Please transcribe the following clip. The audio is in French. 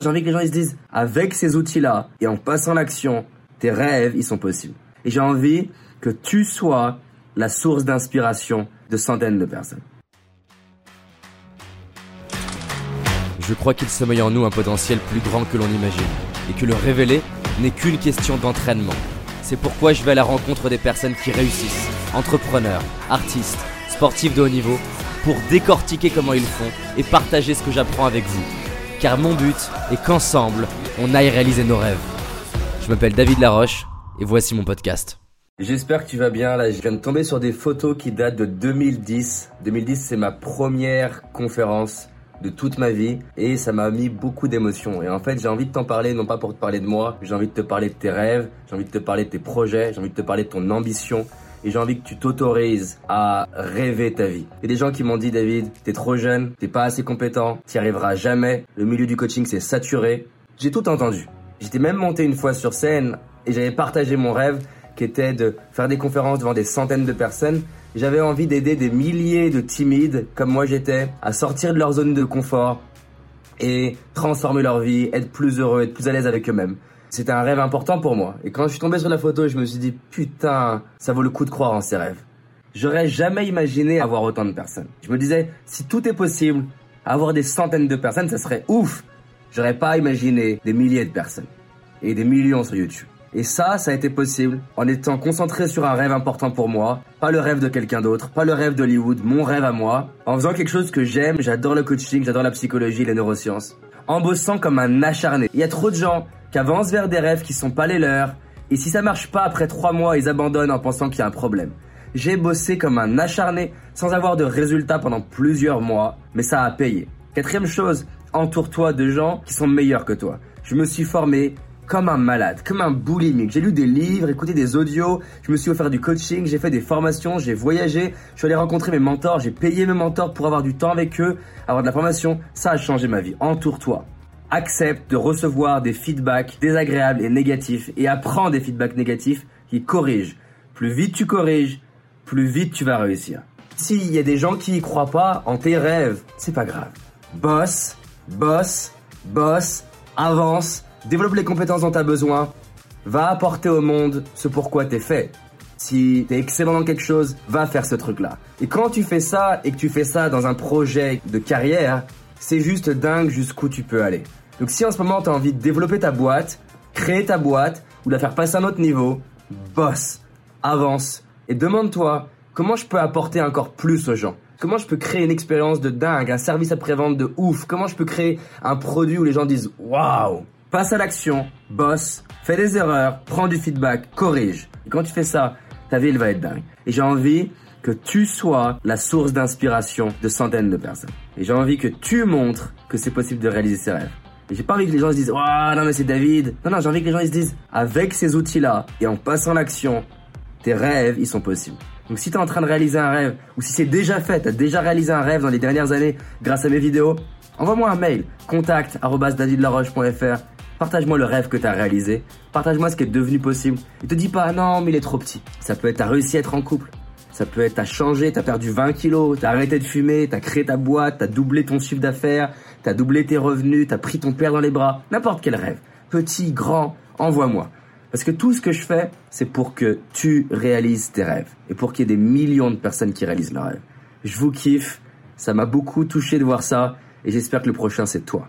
J'ai envie que les gens se disent, avec ces outils-là et en passant l'action, tes rêves, ils sont possibles. Et j'ai envie que tu sois la source d'inspiration de centaines de personnes. Je crois qu'il sommeille en nous un potentiel plus grand que l'on imagine, et que le révéler n'est qu'une question d'entraînement. C'est pourquoi je vais à la rencontre des personnes qui réussissent, entrepreneurs, artistes, sportifs de haut niveau, pour décortiquer comment ils font et partager ce que j'apprends avec vous car mon but est qu'ensemble, on aille réaliser nos rêves. Je m'appelle David Laroche et voici mon podcast. J'espère que tu vas bien. Là, je viens de tomber sur des photos qui datent de 2010. 2010, c'est ma première conférence de toute ma vie et ça m'a mis beaucoup d'émotions. Et en fait, j'ai envie de t'en parler, non pas pour te parler de moi, j'ai envie de te parler de tes rêves, j'ai envie de te parler de tes projets, j'ai envie de te parler de ton ambition, et j'ai envie que tu t'autorises à rêver ta vie. Il y a des gens qui m'ont dit David, t'es trop jeune, t'es pas assez compétent, t'y arriveras jamais, le milieu du coaching c'est saturé. J'ai tout entendu. J'étais même monté une fois sur scène et j'avais partagé mon rêve qui était de faire des conférences devant des centaines de personnes. J'avais envie d'aider des milliers de timides comme moi j'étais à sortir de leur zone de confort et transformer leur vie, être plus heureux, être plus à l'aise avec eux-mêmes. C'était un rêve important pour moi. Et quand je suis tombé sur la photo, je me suis dit, putain, ça vaut le coup de croire en ces rêves. J'aurais jamais imaginé avoir autant de personnes. Je me disais, si tout est possible, avoir des centaines de personnes, ça serait ouf. J'aurais pas imaginé des milliers de personnes. Et des millions sur YouTube. Et ça, ça a été possible en étant concentré sur un rêve important pour moi, pas le rêve de quelqu'un d'autre, pas le rêve d'Hollywood, mon rêve à moi, en faisant quelque chose que j'aime, j'adore le coaching, j'adore la psychologie, les neurosciences, en bossant comme un acharné. Il y a trop de gens qui avancent vers des rêves qui sont pas les leurs, et si ça marche pas après trois mois, ils abandonnent en pensant qu'il y a un problème. J'ai bossé comme un acharné sans avoir de résultats pendant plusieurs mois, mais ça a payé. Quatrième chose, entoure-toi de gens qui sont meilleurs que toi. Je me suis formé comme un malade, comme un boulimique. J'ai lu des livres, écouté des audios, je me suis offert du coaching, j'ai fait des formations, j'ai voyagé, je suis allé rencontrer mes mentors, j'ai payé mes mentors pour avoir du temps avec eux, avoir de la formation. Ça a changé ma vie. Entoure-toi accepte de recevoir des feedbacks désagréables et négatifs et apprends des feedbacks négatifs qui corrigent. Plus vite tu corriges, plus vite tu vas réussir. S'il y a des gens qui y croient pas en tes rêves, c'est pas grave. Boss, boss, boss, avance, développe les compétences dont tu as besoin, va apporter au monde ce pourquoi t'es fait. Si t'es excellent dans quelque chose, va faire ce truc-là. Et quand tu fais ça et que tu fais ça dans un projet de carrière, c'est juste dingue jusqu'où tu peux aller. Donc si en ce moment tu as envie de développer ta boîte, créer ta boîte ou la faire passer à un autre niveau, bosse, avance et demande-toi comment je peux apporter encore plus aux gens? Comment je peux créer une expérience de dingue, un service après-vente de ouf? Comment je peux créer un produit où les gens disent waouh Passe à l'action, bosse, fais des erreurs, prends du feedback, corrige. Et quand tu fais ça, ta vie elle va être dingue. Et j'ai envie que tu sois la source d'inspiration de centaines de personnes. Et j'ai envie que tu montres que c'est possible de réaliser ses rêves. J'ai pas envie que les gens se disent, waouh, non mais c'est David. Non, non, j'ai envie que les gens se disent, avec ces outils-là et en passant l'action, tes rêves, ils sont possibles. Donc si tu es en train de réaliser un rêve, ou si c'est déjà fait, tu as déjà réalisé un rêve dans les dernières années grâce à mes vidéos, envoie-moi un mail, contact davidlaroche.fr, partage-moi le rêve que tu as réalisé, partage-moi ce qui est devenu possible, et te dis pas non mais il est trop petit. Ça peut être t'as réussi à être en couple, ça peut être t'as changé, t'as perdu 20 kilos, t'as arrêté de fumer, t'as créé ta boîte, t'as doublé ton chiffre d'affaires, t'as doublé tes revenus, t'as pris ton père dans les bras, n'importe quel rêve, petit, grand, envoie-moi. Parce que tout ce que je fais, c'est pour que tu réalises tes rêves et pour qu'il y ait des millions de personnes qui réalisent leurs rêves. Je vous kiffe, ça m'a beaucoup touché de voir ça et j'espère que le prochain c'est toi.